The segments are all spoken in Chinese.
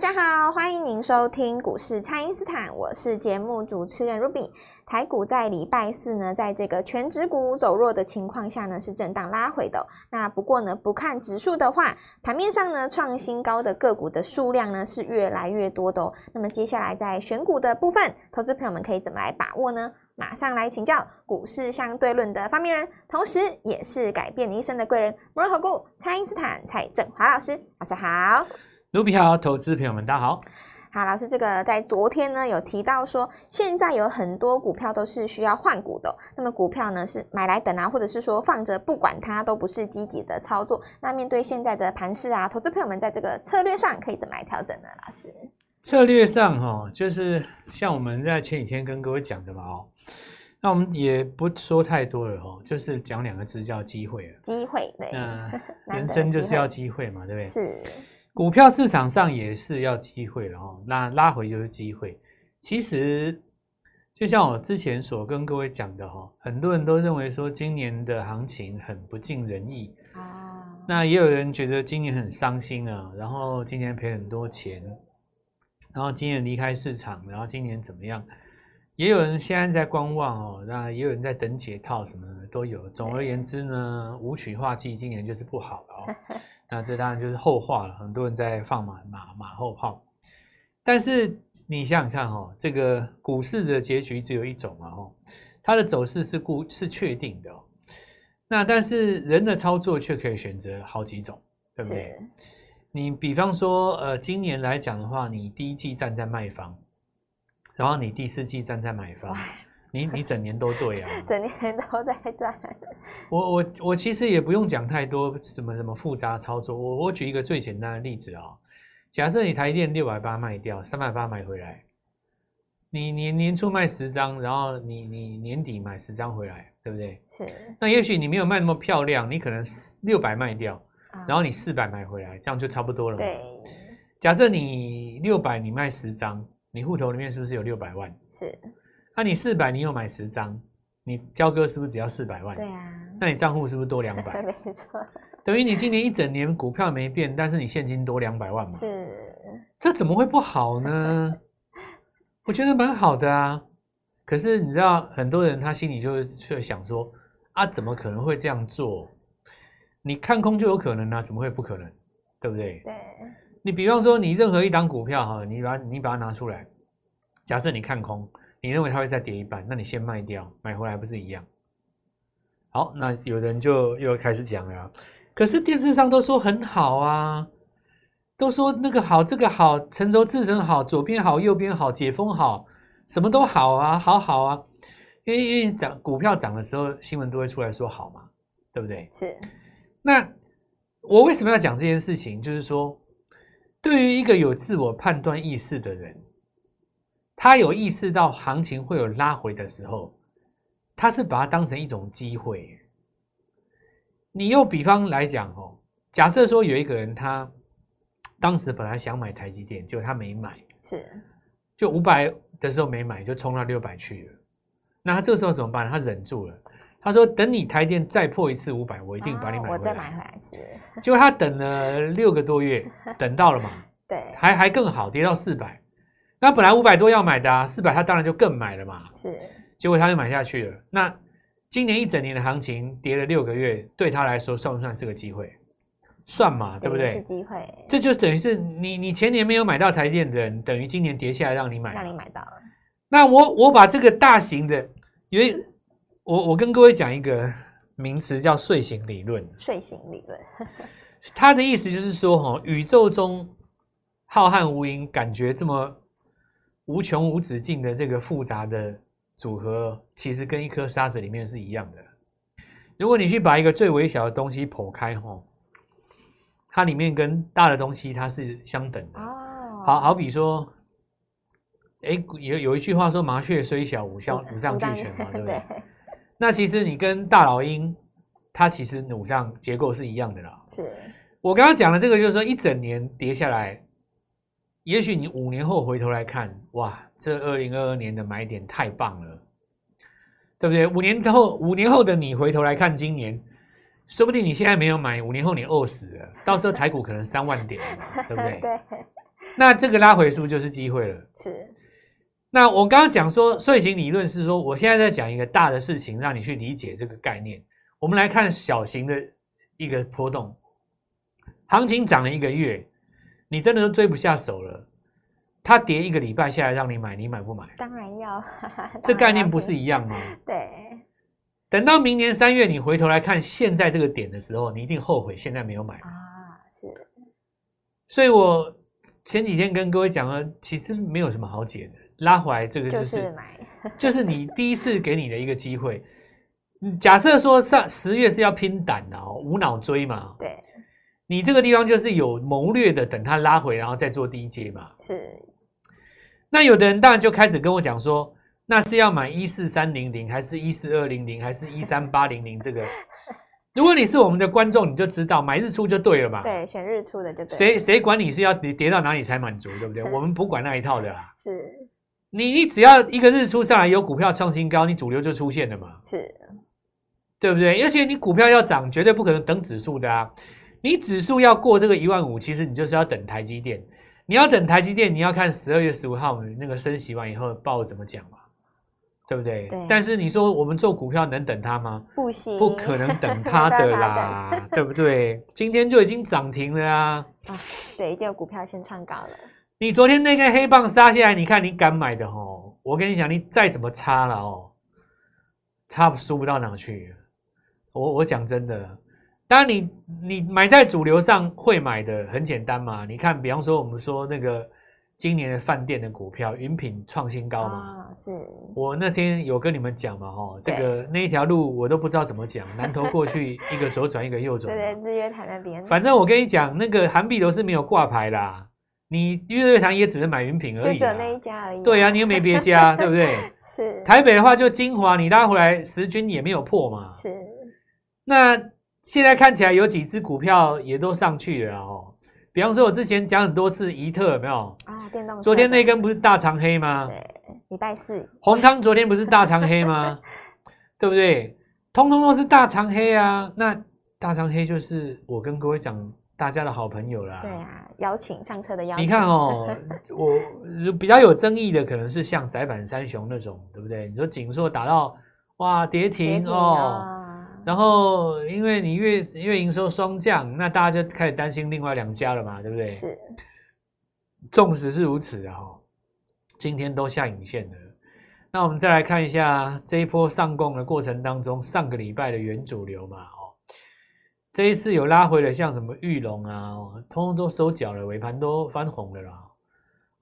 大家好，欢迎您收听股市蔡因斯坦，我是节目主持人 Ruby。台股在礼拜四呢，在这个全指股走弱的情况下呢，是震荡拉回的。那不过呢，不看指数的话，盘面上呢，创新高的个股的数量呢是越来越多的哦。那么接下来在选股的部分，投资朋友们可以怎么来把握呢？马上来请教股市相对论的发明人，同时也是改变你一生的贵人——摩尔投顾蔡因斯坦蔡振华老师，老师好。卢比好，投资朋友们大家好。好，老师，这个在昨天呢有提到说，现在有很多股票都是需要换股的。那么股票呢是买来等啊，或者是说放着不管它，都不是积极的操作。那面对现在的盘势啊，投资朋友们在这个策略上可以怎么来调整呢？老师，策略上哈，就是像我们在前几天跟各位讲的嘛哦，那我们也不说太多了哦，就是讲两个字叫机会。机会，对，嗯，人生就是要机会嘛，对不对？是。股票市场上也是要机会的哦，那拉回就是机会。其实就像我之前所跟各位讲的哈，很多人都认为说今年的行情很不尽人意啊。那也有人觉得今年很伤心啊，然后今年赔很多钱，然后今年离开市场，然后今年怎么样？也有人现在在观望哦，那也有人在等解套，什么的都有。总而言之呢，武曲化忌今年就是不好了哦。那这当然就是后话了，很多人在放马马马后炮。但是你想想看哈，这个股市的结局只有一种嘛哈，它的走势是固是确定的。那但是人的操作却可以选择好几种，对不对？你比方说，呃，今年来讲的话，你第一季站在卖方，然后你第四季站在买方。你你整年都对啊，整年都在赚。我我我其实也不用讲太多什么什么复杂操作，我我举一个最简单的例子啊、哦。假设你台电六百八卖掉，三百八买回来，你年年初卖十张，然后你你年底买十张回来，对不对？是。那也许你没有卖那么漂亮，你可能六百卖掉，然后你四百买回来，这样就差不多了嘛。对。假设你六百你卖十张，你户头里面是不是有六百万？是。那你四百，你有买十张，你交割是不是只要四百万？对啊。那你账户是不是多两百？没错。等于你今年一整年股票没变，但是你现金多两百万嘛？是。这怎么会不好呢？我觉得蛮好的啊。可是你知道，很多人他心里就会想说：啊，怎么可能会这样做？你看空就有可能啊，怎么会不可能？对不对？对。你比方说，你任何一档股票哈，你把你把它拿出来，假设你看空。你认为它会再跌一半，那你先卖掉，买回来不是一样？好，那有人就又开始讲了。可是电视上都说很好啊，都说那个好，这个好，成熟制成好，左边好，右边好，解封好，什么都好啊，好好啊。因为因为涨股票涨的时候，新闻都会出来说好嘛，对不对？是。那我为什么要讲这件事情？就是说，对于一个有自我判断意识的人。他有意识到行情会有拉回的时候，他是把它当成一种机会。你又比方来讲哦，假设说有一个人他当时本来想买台积电，结果他没买，是，就五百的时候没买，就冲到六百去了。那他这个时候怎么办？他忍住了，他说等你台电再破一次五百，我一定把你买回来。我再买回来是。结果他等了六个多月，等到了嘛？对，还还更好，跌到四百。那本来五百多要买的啊，四百他当然就更买了嘛。是，结果他就买下去了。那今年一整年的行情跌了六个月，对他来说算不算是个机会？算嘛，对不对？是机会。这就等于是你你前年没有买到台电的人，等于今年跌下来让你买，让你买到了。那我我把这个大型的，因为我我跟各位讲一个名词叫睡醒理论。睡醒理论，他的意思就是说，哈，宇宙中浩瀚无垠，感觉这么。无穷无止境的这个复杂的组合，其实跟一颗沙子里面是一样的。如果你去把一个最微小的东西剖开，吼，它里面跟大的东西它是相等的。哦，好好比说，哎，有有一句话说“麻雀虽小，五脏五脏俱全”嘛，对不对？那其实你跟大老鹰，它其实五脏结构是一样的啦。是我刚刚讲的这个，就是说一整年跌下来。也许你五年后回头来看，哇，这二零二二年的买点太棒了，对不对？五年后，五年后的你回头来看今年，说不定你现在没有买，五年后你饿死了，到时候台股可能三万点了，对不对？对。那这个拉回是不是就是机会了？是。那我刚刚讲说，睡醒理论是说，我现在在讲一个大的事情，让你去理解这个概念。我们来看小型的一个波动，行情涨了一个月，你真的都追不下手了。它跌一个礼拜下来让你买，你买不买？当然要。这概念不是一样吗？对。等到明年三月，你回头来看现在这个点的时候，你一定后悔现在没有买啊。是。所以我前几天跟各位讲了，其实没有什么好解的。拉回来这个就是，就是买，就是你第一次给你的一个机会。假设说上十月是要拼胆的哦，无脑追嘛。对，你这个地方就是有谋略的，等它拉回，然后再做低阶嘛。是。那有的人当然就开始跟我讲说，那是要买一四三零零，还是一四二零零，还是一三八零零？这个，如果你是我们的观众，你就知道买日出就对了嘛。对，选日出的就对。谁谁管你是要跌跌到哪里才满足，对不对？我们不管那一套的啦。是。你你只要一个日出上来有股票创新高，你主流就出现了嘛？是，对不对？而且你股票要涨，绝对不可能等指数的啊！你指数要过这个一万五，其实你就是要等台积电。你要等台积电，你要看十二月十五号那个升息完以后报怎么讲嘛？对不对？对。但是你说我们做股票能等它吗？不行，不可能等它的啦，对不对？今天就已经涨停了啊！啊，对，就股票先唱高了。你昨天那根黑棒杀下来，你看你敢买的哦？我跟你讲，你再怎么差了哦，差输不到哪去。我我讲真的，当然你你买在主流上会买的很简单嘛。你看，比方说我们说那个今年的饭店的股票，云品创新高嘛。啊，是。我那天有跟你们讲嘛，哈，这个那一条路我都不知道怎么讲，南投过去一个左转一个右转。对对，日月潭那边。反正我跟你讲，那个韩币都是没有挂牌啦。你日月潭也只能买云品而已，就只那一家而已。对啊，你又没别家，对不对？是。台北的话就精华，你拉回来十均也没有破嘛。是。那现在看起来有几只股票也都上去了哦。比方说，我之前讲很多次宜特有没有？啊，电动。昨天那根不是大长黑吗？对，礼拜四。红康昨天不是大长黑吗？对不对？通通都是大长黑啊。那大长黑就是我跟各位讲。大家的好朋友啦，对啊，邀请上车的邀请。你看哦，我比较有争议的可能是像窄板三雄那种，对不对？你说景硕打到哇跌停，哦，然后因为你月月营收双降，那大家就开始担心另外两家了嘛，对不对？是，纵使是如此啊，今天都下影线了。那我们再来看一下这一波上攻的过程当中，上个礼拜的原主流嘛。哦这一次有拉回了，像什么玉龙啊，通通都收脚了，尾盘都翻红了啦。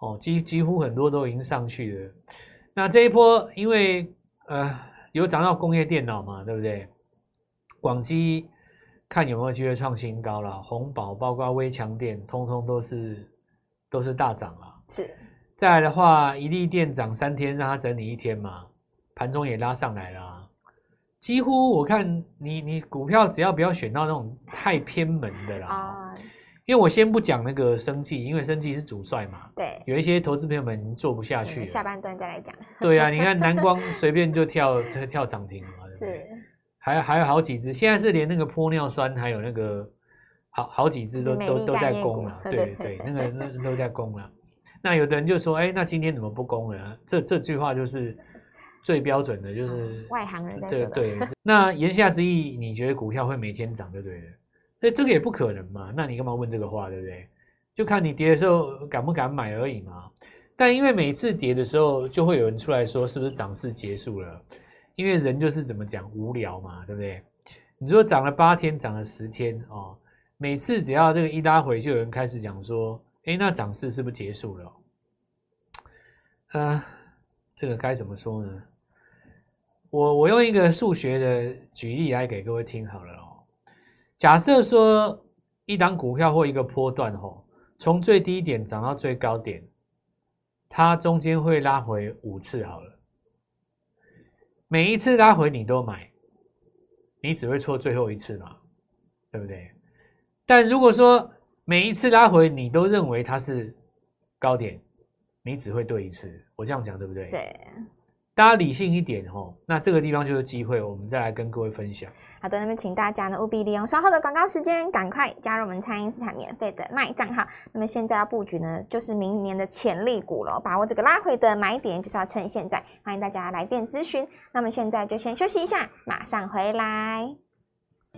哦，几几乎很多都已经上去了。那这一波，因为呃有涨到工业电脑嘛，对不对？广基看有没有机会创新高了。红宝包括微强电，通通都是都是大涨啊。是。再来的话，一利电涨三天，让它整理一天嘛，盘中也拉上来了。几乎我看你你股票只要不要选到那种太偏门的啦，啊，因为我先不讲那个生技，因为生技是主帅嘛，对，有一些投资朋友们做不下去，下半段再来讲。对啊，你看南光随便就跳跳涨停嘛，是，还有还有好几只，现在是连那个玻尿酸还有那个好好几只都都都在攻了，对对，那个那都在攻了。那有的人就说，哎，那今天怎么不攻了？这这句话就是。最标准的就是外行人在对对，那言下之意，你觉得股票会每天涨，对不对？那这个也不可能嘛。那你干嘛问这个话，对不对？就看你跌的时候敢不敢买而已嘛。但因为每次跌的时候，就会有人出来说，是不是涨势结束了？因为人就是怎么讲无聊嘛，对不对？你说涨了八天，涨了十天哦，每次只要这个一拉回，就有人开始讲说，哎，那涨势是不是结束了？呃。这个该怎么说呢？我我用一个数学的举例来给各位听好了哦。假设说一档股票或一个波段哦，从最低点涨到最高点，它中间会拉回五次好了。每一次拉回你都买，你只会错最后一次嘛，对不对？但如果说每一次拉回你都认为它是高点。你只会对一次，我这样讲对不对？对，大家理性一点哦。那这个地方就是机会，我们再来跟各位分享。好的，那么请大家呢务必利用稍后的广告时间，赶快加入我们蔡因斯坦免费的卖账号。那么现在要布局呢，就是明年的潜力股了，把握这个拉回的买点，就是要趁现在。欢迎大家来电咨询。那么现在就先休息一下，马上回来。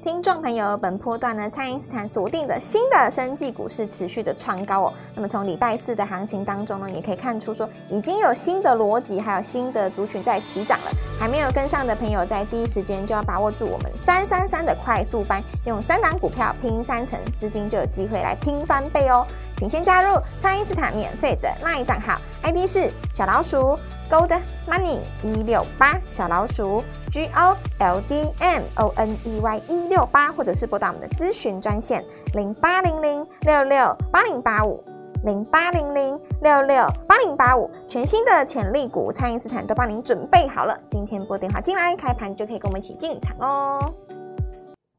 听众朋友，本波段呢，蔡因斯坦锁定的新的生技股是持续的创高哦。那么从礼拜四的行情当中呢，也可以看出说已经有新的逻辑，还有新的族群在起涨了。还没有跟上的朋友，在第一时间就要把握住我们三三三的快速班，用三档股票拼三成，资金就有机会来拼翻倍哦。请先加入蔡因斯坦免费的 LINE 账号，ID 是小老鼠 Gold Money 一六八，小老鼠 G O L D M O N E Y 一六八，或者是拨打我们的咨询专线零八零零六六八零八五零八零零六六八零八五，全新的潜力股，蔡因斯坦都帮您准备好了，今天拨电话进来，开盘就可以跟我们一起进场哦。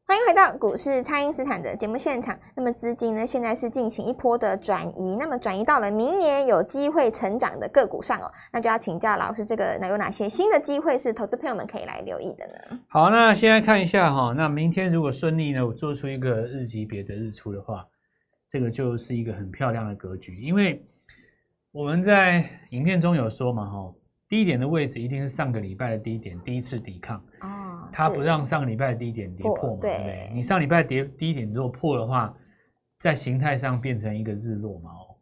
欢迎回到股市，蔡因斯坦的节目现场。那么资金呢，现在是进行一波的转移，那么转移到了明年有机会成长的个股上哦。那就要请教老师，这个那有哪些新的机会是投资朋友们可以来留意的呢？好，那现在看一下哈，那明天如果顺利呢，我做出一个日级别的日出的话，这个就是一个很漂亮的格局。因为我们在影片中有说嘛，哈，低点的位置一定是上个礼拜的低点，第一次抵抗哦。它不让上个礼拜的低点跌破嘛，对不对？你上礼拜跌低点如果破的话，在形态上变成一个日落嘛哦。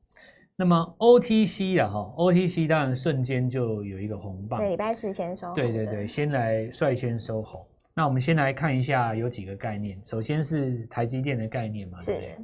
那么 OTC 啊哈，OTC 当然瞬间就有一个红棒。对，礼拜四先收。对对对，先来率先收红。那我们先来看一下有几个概念，首先是台积电的概念嘛，对不对？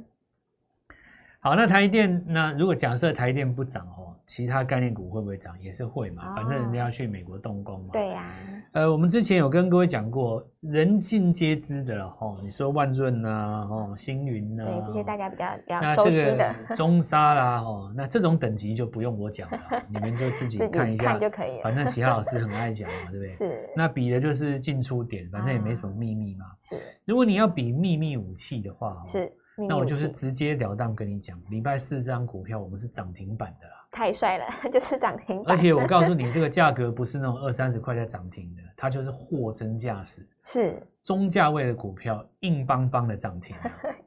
好，那台积电，那如果假设台积电不涨哦，其他概念股会不会涨？也是会嘛，反正人家要去美国动工嘛。对呀。呃，我们之前有跟各位讲过，人尽皆知的了哦。你说万润呐，哦，星云呐，对这些大家比较比较熟悉的，中沙啦，哦，那这种等级就不用我讲了，你们就自己看一下看就可以了。反正其他老师很爱讲嘛，对不对？是。那比的就是进出点，反正也没什么秘密嘛。是。如果你要比秘密武器的话，是。那我就是直截了当跟你讲，礼拜四这张股票我们是涨停板的啦，太帅了，就是涨停板。而且我告诉 你，这个价格不是那种二三十块在涨停的，它就是货真价实，是中价位的股票硬邦邦的涨停。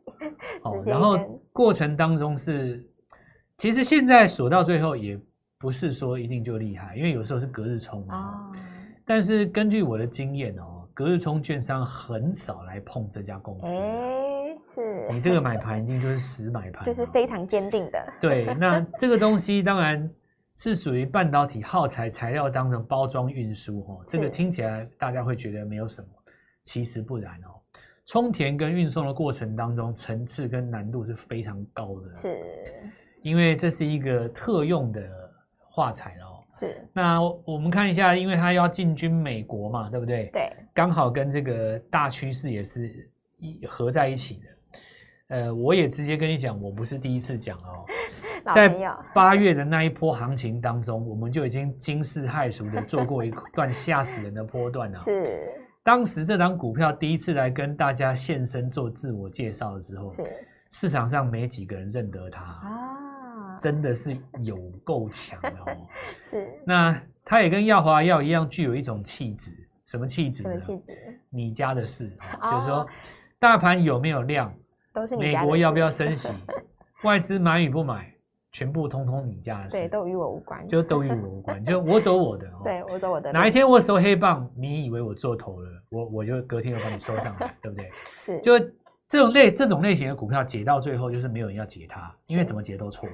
哦，然后过程当中是，其实现在锁到最后也不是说一定就厉害，因为有时候是隔日冲啊。但是根据我的经验哦，隔日冲券商很少来碰这家公司。是你这个买盘一定就是死买盘，就是非常坚定的。对，那这个东西当然是属于半导体耗材材料当成包装运输哦。这个听起来大家会觉得没有什么，其实不然哦。充填跟运送的过程当中，层次跟难度是非常高的。是，因为这是一个特用的化材哦。是。那我们看一下，因为它要进军美国嘛，对不对？对。刚好跟这个大趋势也是一合在一起的。呃，我也直接跟你讲，我不是第一次讲哦，在八月的那一波行情当中，我们就已经惊世骇俗的做过一段吓死人的波段了。是，当时这档股票第一次来跟大家现身做自我介绍的时候，是市场上没几个人认得它啊，真的是有够强的哦。是，那它也跟耀华药一样，具有一种气质，什么气质？什么气质？你家的事，哦，就是说大盘有没有量？都是你美国要不要升 息？外资买与不买，全部通通你家的事。对，都与我无关。就都与我无关，就我走我的。对，我走我的。哪一天我收黑棒，你以为我做头了，我我就隔天就把你收上来，对不对？是。就这种类这种类型的股票，解到最后就是没有人要解它，因为怎么解都错。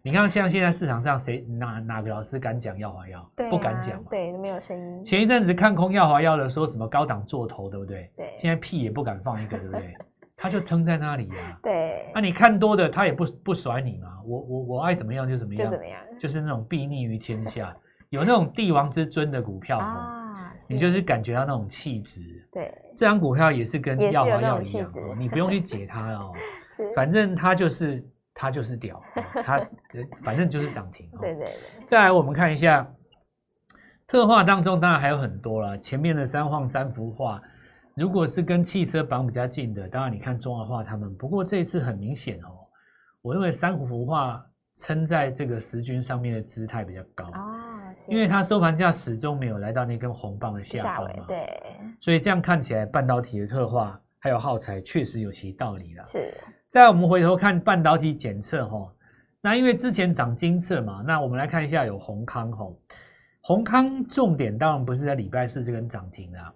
你看，像现在市场上谁哪哪个老师敢讲耀华药？对，不敢讲。对，没有声音。前一阵子看空耀华药的，说什么高档做头，对不对？对。现在屁也不敢放一个，对不对？他就撑在那里呀，对。那你看多的，他也不不甩你嘛。我我我爱怎么样就怎么样，就怎么样，就是那种睥睨于天下，有那种帝王之尊的股票啊，你就是感觉到那种气质。对，这张股票也是跟耀华药一样，你不用去解它哦，是，反正它就是它就是屌，它反正就是涨停。对对对。再来，我们看一下特化当中，当然还有很多了，前面的三晃三福化。如果是跟汽车绑比较近的，当然你看中华化他们。不过这一次很明显哦，我认为三福化撑在这个十均上面的姿态比较高啊，因为它收盘价始终没有来到那根红棒的下方嘛，对，所以这样看起来半导体的特化还有耗材确实有其道理了。是，再我们回头看半导体检测哈，那因为之前涨金测嘛，那我们来看一下有宏康吼，閎康重点当然不是在礼拜四这根涨停啊。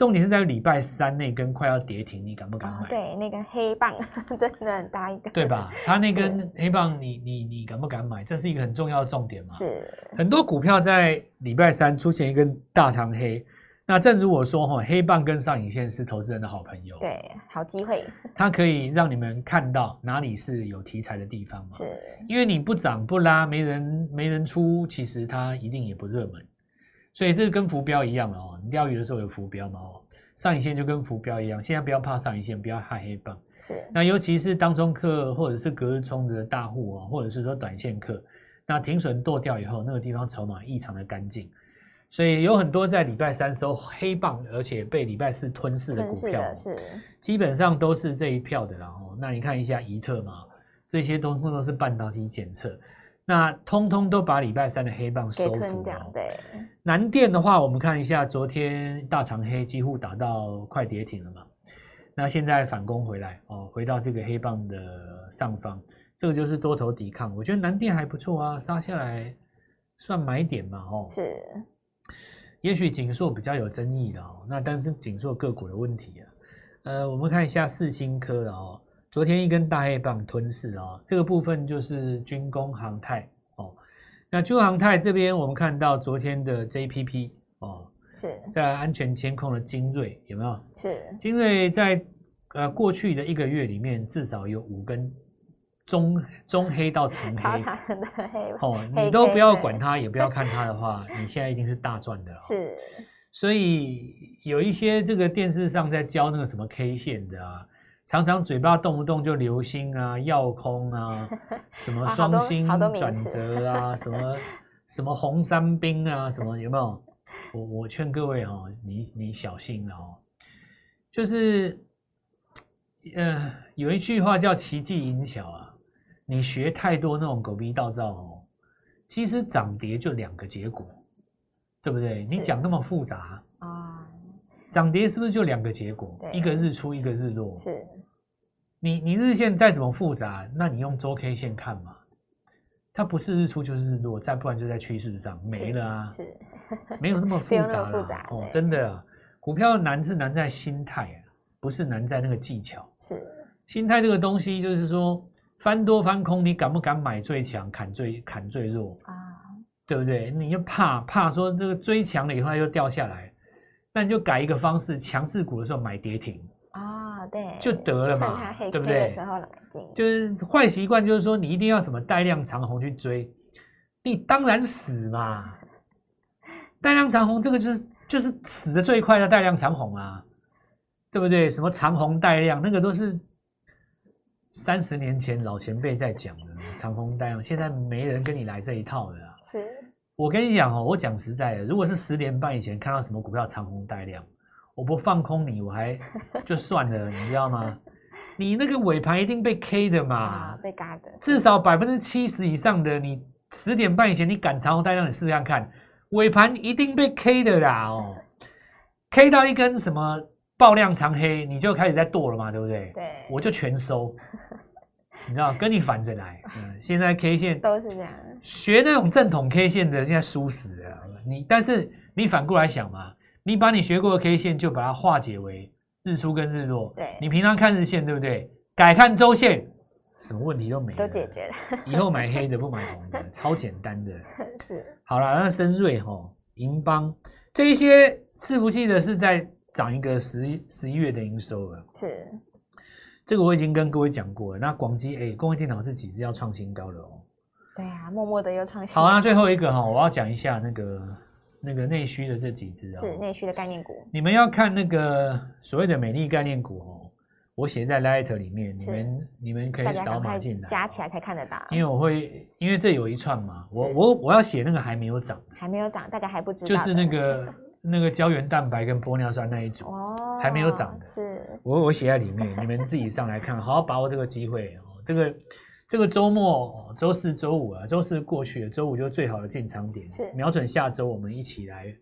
重点是在礼拜三那根快要跌停，你敢不敢买？哦、对，那根黑棒 真的很大一个，对吧？它那根黑棒你，你你你敢不敢买？这是一个很重要的重点嘛。是，很多股票在礼拜三出现一根大长黑，那正如我说哈，黑棒跟上影线是投资人的好朋友，对，好机会，它可以让你们看到哪里是有题材的地方嘛。是，因为你不涨不拉，没人没人出，其实它一定也不热门。所以这个跟浮标一样了哦，你钓鱼的时候有浮标嘛哦，上影线就跟浮标一样，现在不要怕上影线，不要怕黑棒。是，那尤其是当中客或者是隔日冲的大户啊，或者是说短线客，那停损剁掉以后，那个地方筹码异常的干净，所以有很多在礼拜三收黑棒，而且被礼拜四吞噬的股票，是，基本上都是这一票的啦哦。那你看一下宜特嘛，这些都都是半导体检测。那通通都把礼拜三的黑棒收服了。对，南电的话，我们看一下，昨天大长黑几乎打到快跌停了嘛。那现在反攻回来哦，回到这个黑棒的上方，这个就是多头抵抗。我觉得南电还不错啊，杀下来算买点嘛，哦。是。也许锦硕比较有争议的哦，那但是锦硕个股的问题啊。呃，我们看一下四星科的哦。昨天一根大黑棒吞噬啊、哦，这个部分就是军工航太哦。那军工航太这边，我们看到昨天的 JPP 哦，是在安全监控的精锐有没有？是精锐在呃过去的一个月里面，至少有五根中中黑到长黑，的黑哦，你都不要管它，也不要看它的话，你现在一定是大赚的了。是，所以有一些这个电视上在教那个什么 K 线的啊。常常嘴巴动不动就流星啊、耀空啊、什么双星转折 啊、什么什么红三兵啊、什么有没有？我我劝各位哦，你你小心了哦。就是，呃，有一句话叫“奇技淫巧”啊，你学太多那种狗屁倒灶哦，其实涨跌就两个结果，对不对？你讲那么复杂啊？涨跌是不是就两个结果？一个日出，一个日落。是。你你日线再怎么复杂，那你用周 K 线看嘛，它不是日出就是日落，再不然就在趋势上没了啊，是，没有那么复杂了哦，真的啊，股票难是难在心态啊，不是难在那个技巧，是，心态这个东西就是说翻多翻空，你敢不敢买最强，砍最砍最弱啊？对不对？你又怕怕说这个追强了以后它又掉下来，那你就改一个方式，强势股的时候买跌停。对，就得了嘛，对不对？就是坏习惯，就是说你一定要什么带量长红去追，你当然死嘛。带量长红这个就是就是死的最快的带量长红啊，对不对？什么长红带量，那个都是三十年前老前辈在讲的长红带量，现在没人跟你来这一套的啊。是，我跟你讲哦，我讲实在的，如果是十年半以前看到什么股票长红带量。我不放空你，我还 就算了，你知道吗？你那个尾盘一定被 K 的嘛，被嘎的。至少百分之七十以上的，你十点半以前你赶长红带量，你试试看看，尾盘一定被 K 的啦哦，K 到一根什么爆量长黑，你就开始在剁了嘛，对不对？对，我就全收，你知道，跟你反着来。嗯，现在 K 线都是这样，学那种正统 K 线的，现在输死了。你但是你反过来想嘛。你把你学过的 K 线就把它化解为日出跟日落。对，你平常看日线对不对？改看周线，什么问题都没，都解决了。以后买黑的不买红的，超简单的。是。好了，那深瑞哈、银邦这一些伺服器的是在涨一个十一十一月的营收了。是。这个我已经跟各位讲过了。那广基哎，工业电脑是几支要创新高的哦。对啊，默默的又创新高。好啊，最后一个哈，我要讲一下那个。那个内需的这几只啊，是内需的概念股。你们要看那个所谓的美丽概念股哦，我写在 Light 里面，你们你们可以扫码进来，加起来才看得到。因为我会，因为这有一串嘛，我我我要写那个还没有涨，还没有涨，大家还不知道，就是那个那个胶原蛋白跟玻尿酸那一组哦，还没有涨的，是，我我写在里面，你们自己上来看，好好把握这个机会哦，这个。这个周末，周四、周五啊，周四过去了，周五就是最好的进场点，是。瞄准下周，我们一起来，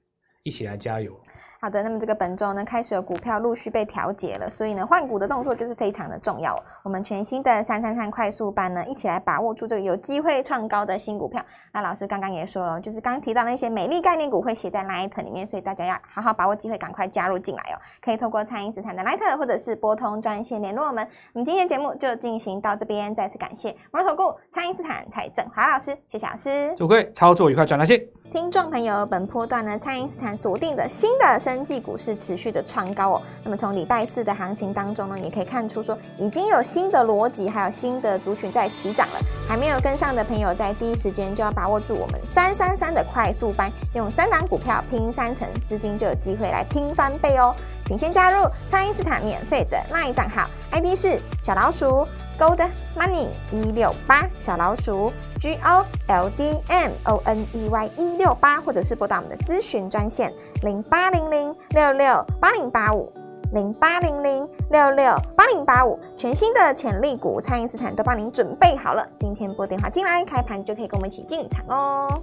一起来加油。好的，那么这个本周呢，开始有股票陆续被调节了，所以呢，换股的动作就是非常的重要。我们全新的三三三快速班呢，一起来把握住这个有机会创高的新股票。那老师刚刚也说了，就是刚刚提到那些美丽概念股会写在 Light 里面，所以大家要好好把握机会，赶快加入进来哦。可以透过蔡英斯坦的 Light 或者是拨通专线联络我们。我们今天节目就进行到这边，再次感谢摩托投顾蔡英斯坦蔡正华老师，谢谢老师。祝各位操作愉快，赚大钱。听众朋友，本波段呢，蔡英斯坦锁定的新的生技股是持续的创高哦。那么从礼拜四的行情当中呢，也可以看出说已经有新的逻辑，还有新的族群在起涨了。还没有跟上的朋友，在第一时间就要把握住我们三三三的快速班，用三档股票拼三成，资金就有机会来拼翻倍哦。请先加入蔡因斯坦免费的 LINE 账号，ID 是小老鼠 Gold Money 一六八，小老鼠 G O L D M O N E Y 一六八，或者是拨打我们的咨询专线零八零零六六八零八五零八零零六六八零八五，全新的潜力股，蔡因斯坦都帮您准备好了，今天拨电话进来，开盘就可以跟我们一起进场哦。